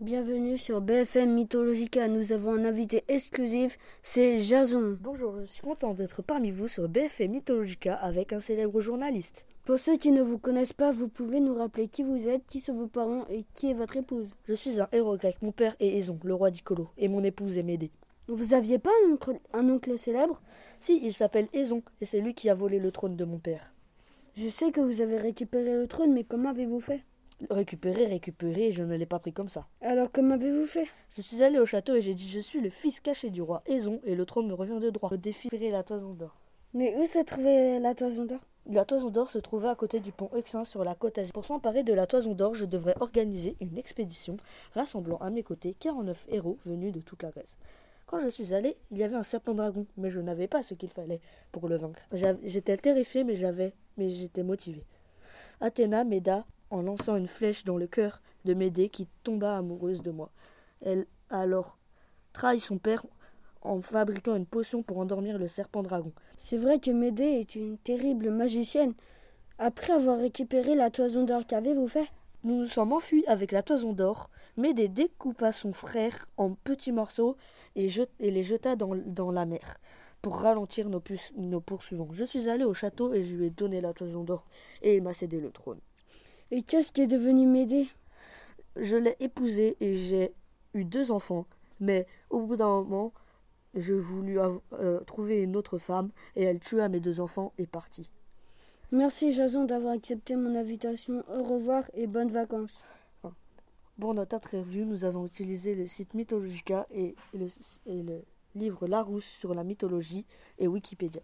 Bienvenue sur BFM Mythologica. Nous avons un invité exclusif, c'est Jason. Bonjour, je suis content d'être parmi vous sur BFM Mythologica avec un célèbre journaliste. Pour ceux qui ne vous connaissent pas, vous pouvez nous rappeler qui vous êtes, qui sont vos parents et qui est votre épouse. Je suis un héros grec. Mon père est Aison, le roi d'Icolo, et mon épouse est Médée. Vous aviez pas un oncle, un oncle célèbre? Si, il s'appelle Aison, et c'est lui qui a volé le trône de mon père. Je sais que vous avez récupéré le trône, mais comment avez-vous fait? Récupérer, récupérer, je ne l'ai pas pris comme ça. Alors comment avez-vous fait? Je suis allé au château et j'ai dit je suis le fils caché du roi Aison et le trône me revient de droit. Je défierai la toison d'or. Mais où s'est trouvée la toison d'or? La toison d'or se trouvait à côté du pont Euxin sur la côte Asie. Pour s'emparer de la toison d'or, je devrais organiser une expédition rassemblant à mes côtés 49 héros venus de toute la Grèce. Quand je suis allé, il y avait un serpent dragon, mais je n'avais pas ce qu'il fallait pour le vaincre. J'étais terrifié, mais j'avais, mais j'étais motivé. Athéna m'aida en lançant une flèche dans le cœur de Médée qui tomba amoureuse de moi. Elle alors trahi son père en fabriquant une potion pour endormir le serpent dragon. C'est vrai que Médée est une terrible magicienne. Après avoir récupéré la toison d'or, qu'avez-vous fait? Nous nous sommes enfuis avec la toison d'or. Médée découpa son frère en petits morceaux et, les jeta dans, la mer pour ralentir nos, nos poursuivants. Je suis allé au château et je lui ai donné la toison d'or et il m'a cédé le trône. Et qu'est-ce qui est devenu Médée? Je l'ai épousée et j'ai eu deux enfants, mais au bout d'un moment, je voulus euh, trouver une autre femme et elle tua mes deux enfants et partit. Merci Jason d'avoir accepté mon invitation. Au revoir et bonnes vacances. Pour notre interview, nous avons utilisé le site Mythologica et le, et le livre Larousse sur la mythologie et Wikipédia.